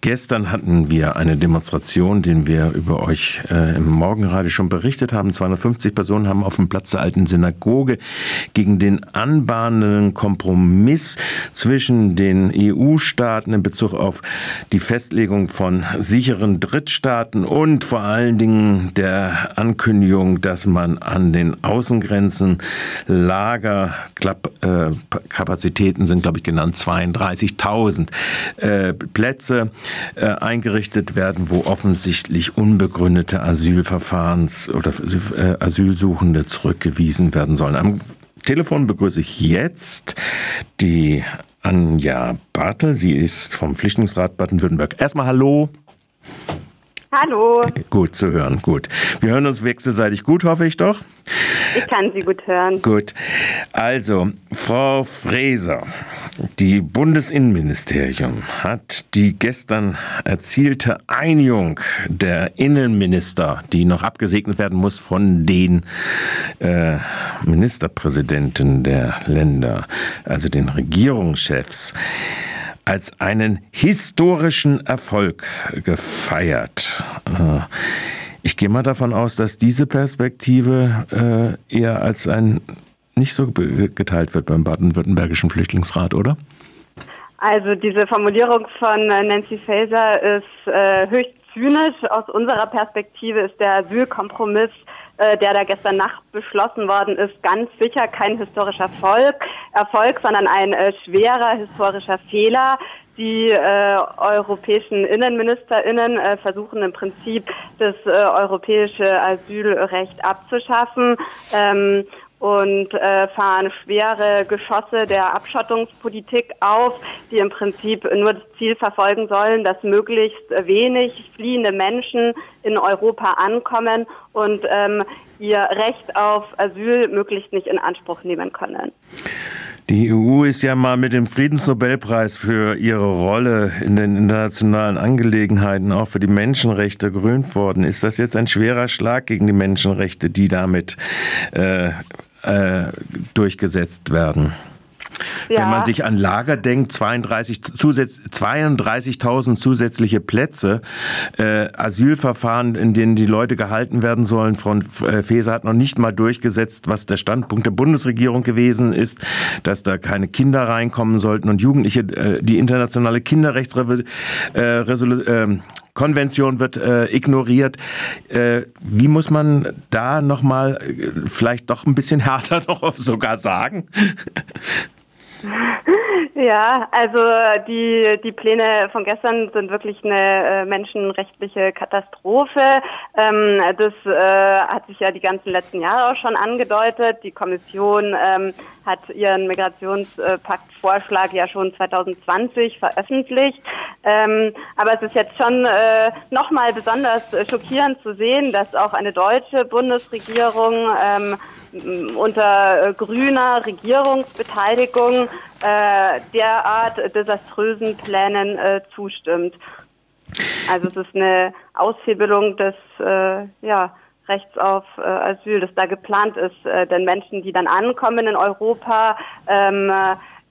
Gestern hatten wir eine Demonstration, den wir über euch äh, im Morgenradio schon berichtet haben. 250 Personen haben auf dem Platz der alten Synagoge gegen den anbahnenden Kompromiss zwischen den EU-Staaten in Bezug auf die Festlegung von sicheren Drittstaaten und vor allen Dingen der Ankündigung, dass man an den Außengrenzen Lagerkapazitäten sind, glaube ich, genannt 32.000 äh, Plätze äh, eingerichtet werden, wo offensichtlich unbegründete Asylverfahrens oder äh, Asylsuchende zurückgewiesen werden sollen. Am Telefon begrüße ich jetzt die Anja Bartel. Sie ist vom Flüchtlingsrat Baden-Württemberg. Erstmal Hallo. Hallo. Gut zu hören, gut. Wir hören uns wechselseitig gut, hoffe ich doch. Ich kann Sie gut hören. Gut. Also, Frau Fräser, die Bundesinnenministerium hat die gestern erzielte Einigung der Innenminister, die noch abgesegnet werden muss von den äh, Ministerpräsidenten der Länder, also den Regierungschefs, als einen historischen Erfolg gefeiert. Äh, ich gehe mal davon aus, dass diese Perspektive äh, eher als ein nicht so geteilt wird beim baden-württembergischen Flüchtlingsrat, oder? Also diese Formulierung von Nancy Faeser ist äh, höchst zynisch. Aus unserer Perspektive ist der Asylkompromiss äh, der da gestern Nacht beschlossen worden ist, ganz sicher kein historischer Erfolg, Erfolg sondern ein äh, schwerer historischer Fehler. Die äh, europäischen Innenministerinnen äh, versuchen im Prinzip das äh, europäische Asylrecht abzuschaffen. Ähm, und äh, fahren schwere Geschosse der Abschottungspolitik auf, die im Prinzip nur das Ziel verfolgen sollen, dass möglichst wenig fliehende Menschen in Europa ankommen und ähm, ihr Recht auf Asyl möglichst nicht in Anspruch nehmen können. Die EU ist ja mal mit dem Friedensnobelpreis für ihre Rolle in den internationalen Angelegenheiten, auch für die Menschenrechte, gerühmt worden. Ist das jetzt ein schwerer Schlag gegen die Menschenrechte, die damit äh, äh, durchgesetzt werden. Ja. Wenn man sich an Lager denkt, 32.000 Zusatz, 32 zusätzliche Plätze, äh, Asylverfahren, in denen die Leute gehalten werden sollen. Frau äh, Faeser hat noch nicht mal durchgesetzt, was der Standpunkt der Bundesregierung gewesen ist, dass da keine Kinder reinkommen sollten und Jugendliche. Äh, die internationale Kinderrechtsresolution äh, Konvention wird äh, ignoriert. Äh, wie muss man da nochmal äh, vielleicht doch ein bisschen härter noch sogar sagen? Ja, also die, die Pläne von gestern sind wirklich eine äh, menschenrechtliche Katastrophe. Ähm, das äh, hat sich ja die ganzen letzten Jahre auch schon angedeutet. Die Kommission ähm, hat ihren Migrationspakt-Vorschlag ja schon 2020 veröffentlicht. Ähm, aber es ist jetzt schon äh, nochmal besonders schockierend zu sehen, dass auch eine deutsche Bundesregierung ähm, unter äh, grüner Regierungsbeteiligung äh, derart desaströsen Plänen äh, zustimmt. Also es ist eine Aushebelung des äh, ja, Rechts auf äh, Asyl, das da geplant ist. Äh, denn Menschen, die dann ankommen in Europa, ähm,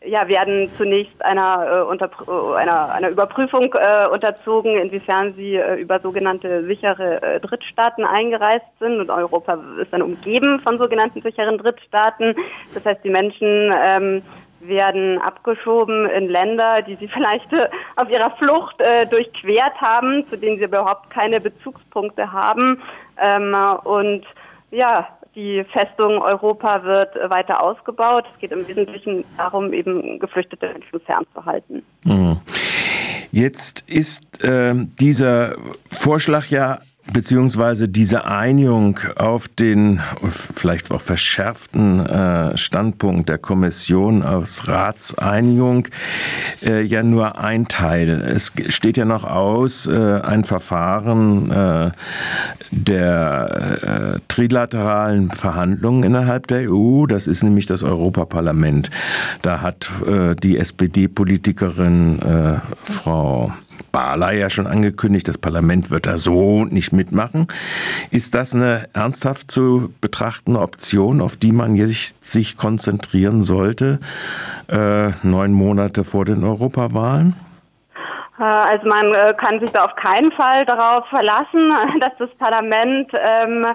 ja, werden zunächst einer, äh, unter, äh, einer, einer Überprüfung äh, unterzogen, inwiefern sie äh, über sogenannte sichere äh, Drittstaaten eingereist sind. Und Europa ist dann umgeben von sogenannten sicheren Drittstaaten. Das heißt, die Menschen ähm, werden abgeschoben in Länder, die sie vielleicht äh, auf ihrer Flucht äh, durchquert haben, zu denen sie überhaupt keine Bezugspunkte haben. Ähm, und ja, die Festung Europa wird weiter ausgebaut. Es geht im Wesentlichen darum, eben geflüchtete Menschen fernzuhalten. Mhm. Jetzt ist äh, dieser Vorschlag ja beziehungsweise diese Einigung auf den vielleicht auch verschärften äh, Standpunkt der Kommission aus Ratseinigung äh, ja nur ein Teil. Es steht ja noch aus äh, ein Verfahren äh, der äh, trilateralen Verhandlungen innerhalb der EU. Das ist nämlich das Europaparlament. Da hat äh, die SPD-Politikerin Frau Barley ja schon angekündigt, das Parlament wird da so nicht mitmachen. Ist das eine ernsthaft zu betrachtende Option, auf die man sich, sich konzentrieren sollte, äh, neun Monate vor den Europawahlen? Äh, also man äh, kann sich da auf keinen Fall darauf verlassen, dass das Parlament ähm,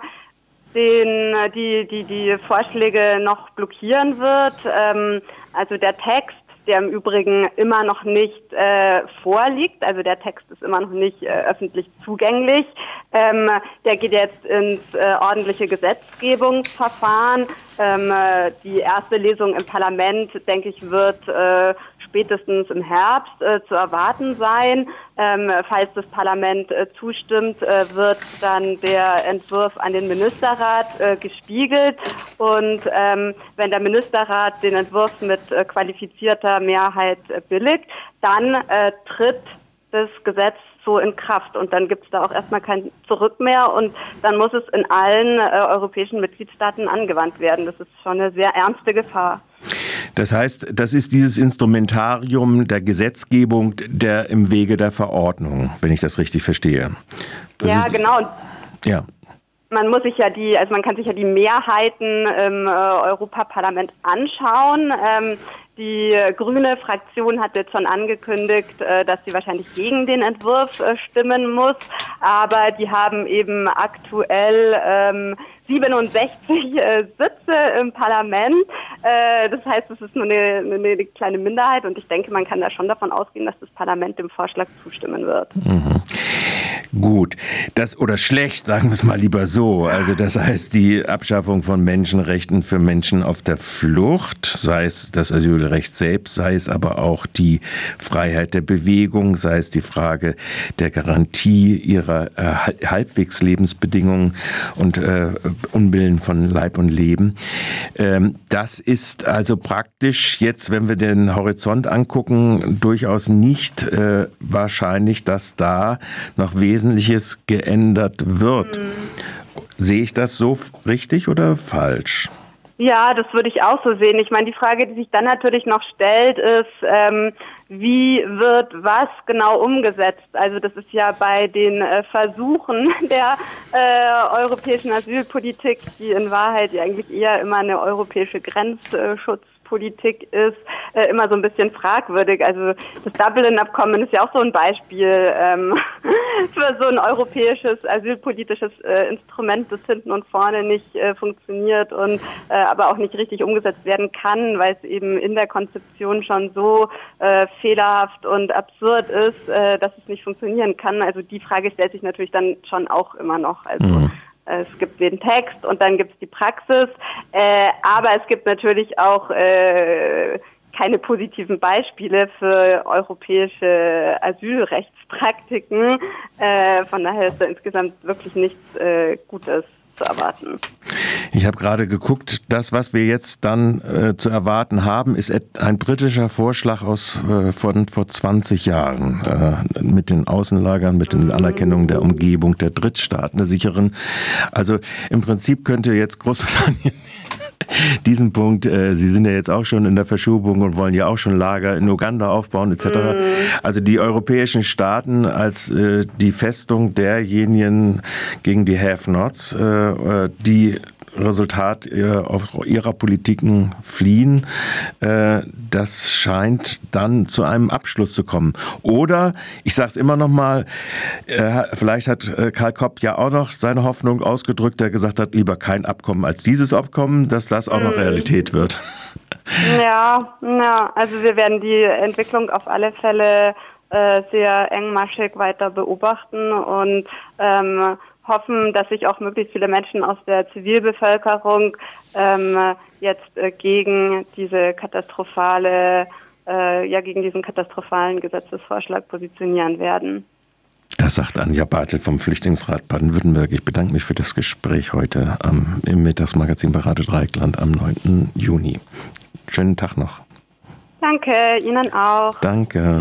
den, die, die, die Vorschläge noch blockieren wird. Ähm, also der Text der im Übrigen immer noch nicht äh, vorliegt. Also der Text ist immer noch nicht äh, öffentlich zugänglich. Ähm, der geht jetzt ins äh, ordentliche Gesetzgebungsverfahren. Ähm, äh, die erste Lesung im Parlament, denke ich, wird äh, spätestens im Herbst äh, zu erwarten sein. Ähm, falls das Parlament äh, zustimmt, äh, wird dann der Entwurf an den Ministerrat äh, gespiegelt. Und ähm, wenn der Ministerrat den Entwurf mit qualifizierter Mehrheit äh, billigt, dann tritt das Gesetz so in Kraft und dann gibt es da auch erstmal kein Zurück mehr und dann muss es in allen europäischen Mitgliedstaaten angewandt werden. Das ist schon eine sehr ernste Gefahr. Das heißt, das ist dieses Instrumentarium der Gesetzgebung der im Wege der Verordnung, wenn ich das richtig verstehe. Das ja, genau. Ja. Man muss sich ja die, also man kann sich ja die Mehrheiten im äh, Europaparlament anschauen. Ähm, die grüne Fraktion hat jetzt schon angekündigt, äh, dass sie wahrscheinlich gegen den Entwurf äh, stimmen muss, aber die haben eben aktuell ähm, 67 äh, Sitze im Parlament. Äh, das heißt, es ist nur eine, eine, kleine Minderheit und ich denke, man kann da schon davon ausgehen, dass das Parlament dem Vorschlag zustimmen wird. Mhm. Gut, das oder schlecht, sagen wir es mal lieber so. Also das heißt die Abschaffung von Menschenrechten für Menschen auf der Flucht, sei es das Asylrecht selbst, sei es aber auch die Freiheit der Bewegung, sei es die Frage der Garantie ihrer äh, halbwegs Lebensbedingungen und äh, Unbillen von Leib und Leben. Ähm, das ist also praktisch jetzt, wenn wir den Horizont angucken, durchaus nicht äh, wahrscheinlich, dass da noch Wesentliches geändert wird. Mhm. Sehe ich das so richtig oder falsch? Ja, das würde ich auch so sehen. Ich meine, die Frage, die sich dann natürlich noch stellt, ist, ähm, wie wird was genau umgesetzt? Also das ist ja bei den äh, Versuchen der äh, europäischen Asylpolitik, die in Wahrheit eigentlich eher immer eine europäische Grenzschutz Politik ist, äh, immer so ein bisschen fragwürdig. Also das Dublin-Abkommen ist ja auch so ein Beispiel ähm, für so ein europäisches asylpolitisches äh, Instrument, das hinten und vorne nicht äh, funktioniert und äh, aber auch nicht richtig umgesetzt werden kann, weil es eben in der Konzeption schon so äh, fehlerhaft und absurd ist, äh, dass es nicht funktionieren kann. Also die Frage stellt sich natürlich dann schon auch immer noch. Also mhm. Es gibt den Text und dann gibt es die Praxis, äh, aber es gibt natürlich auch äh, keine positiven Beispiele für europäische Asylrechtspraktiken. Äh, von daher ist da insgesamt wirklich nichts äh, Gutes zu erwarten. Ich habe gerade geguckt, das, was wir jetzt dann äh, zu erwarten haben, ist ein britischer Vorschlag aus äh, von vor 20 Jahren äh, mit den Außenlagern, mit den Anerkennungen der Umgebung der Drittstaaten, der sicheren. Also im Prinzip könnte jetzt Großbritannien diesen Punkt, äh, Sie sind ja jetzt auch schon in der Verschubung und wollen ja auch schon Lager in Uganda aufbauen etc. Mhm. Also die europäischen Staaten als äh, die Festung derjenigen gegen die Have-Nots, äh, äh die Resultat ihrer Politiken fliehen. Äh, das scheint dann zu einem Abschluss zu kommen. Oder, ich sage es immer noch mal, vielleicht hat äh, Karl Kopp ja auch noch seine Hoffnung ausgedrückt, der gesagt hat, lieber kein Abkommen als dieses Abkommen, dass das auch noch mhm. Realität wird. Ja, ja, also wir werden die Entwicklung auf alle Fälle äh, sehr engmaschig weiter beobachten und ähm, hoffen, dass sich auch möglichst viele Menschen aus der Zivilbevölkerung ähm, jetzt äh, gegen diese katastrophale, äh, ja gegen diesen katastrophalen Gesetzesvorschlag positionieren werden. Das sagt Anja Bartel vom Flüchtlingsrat Baden-Württemberg. Ich bedanke mich für das Gespräch heute am, im Mittagsmagazin bei Radio Dreieckland am 9. Juni. Schönen Tag noch. Danke, Ihnen auch. Danke.